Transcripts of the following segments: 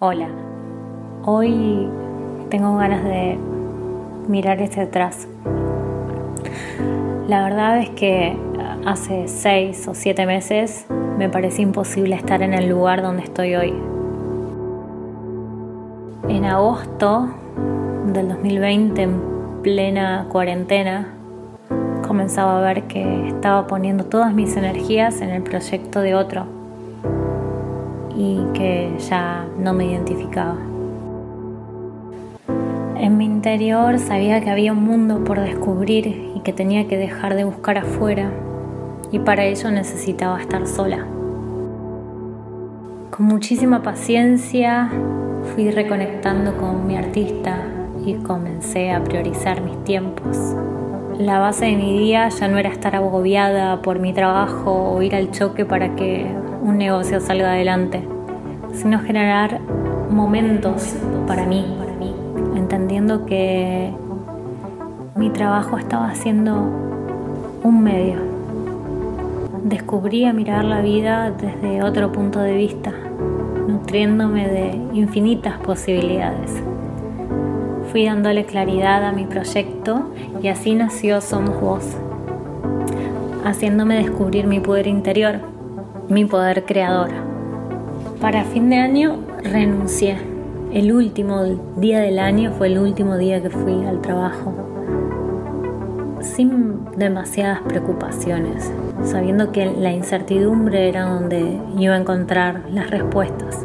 Hola, hoy tengo ganas de mirar hacia atrás. La verdad es que hace seis o siete meses me parecía imposible estar en el lugar donde estoy hoy. En agosto del 2020, en plena cuarentena, comenzaba a ver que estaba poniendo todas mis energías en el proyecto de otro y que ya no me identificaba. En mi interior sabía que había un mundo por descubrir y que tenía que dejar de buscar afuera y para ello necesitaba estar sola. Con muchísima paciencia fui reconectando con mi artista y comencé a priorizar mis tiempos. La base de mi día ya no era estar agobiada por mi trabajo o ir al choque para que un negocio salga adelante, sino generar momentos para mí, entendiendo que mi trabajo estaba siendo un medio. Descubrí a mirar la vida desde otro punto de vista, nutriéndome de infinitas posibilidades. Fui dándole claridad a mi proyecto y así nació Somos Vos, haciéndome descubrir mi poder interior, mi poder creador. Para fin de año renuncié. El último día del año fue el último día que fui al trabajo, sin demasiadas preocupaciones, sabiendo que la incertidumbre era donde iba a encontrar las respuestas.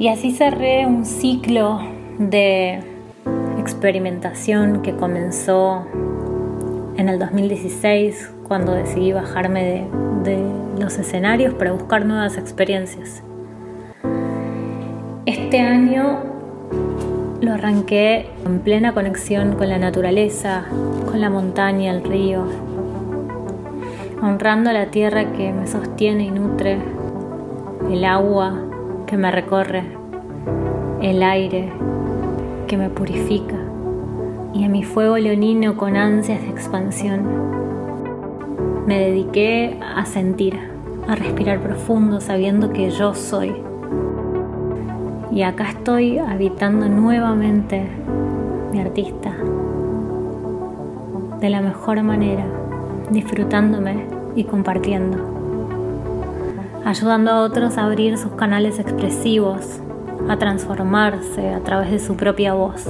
Y así cerré un ciclo de experimentación que comenzó en el 2016 cuando decidí bajarme de, los escenarios para buscar nuevas experiencias. Este año lo arranqué en plena conexión con la naturaleza, con la montaña, el río, honrando la tierra que me sostiene y nutre, el agua que me recorre, el aire que me purifica y a mi fuego leonino con ansias de expansión. Me dediqué a sentir, a respirar profundo sabiendo que yo soy. Y acá estoy habitando nuevamente mi artista de la mejor manera, disfrutándome y compartiendo, ayudando a otros a abrir sus canales expresivos, a transformarse a través de su propia voz,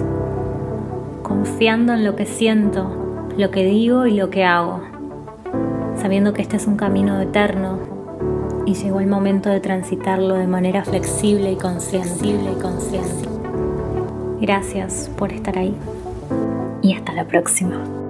confiando en lo que siento, lo que digo y lo que hago, sabiendo que este es un camino eterno y llegó el momento de transitarlo de manera flexible y consciente. Y consciente. Gracias por estar ahí y hasta la próxima.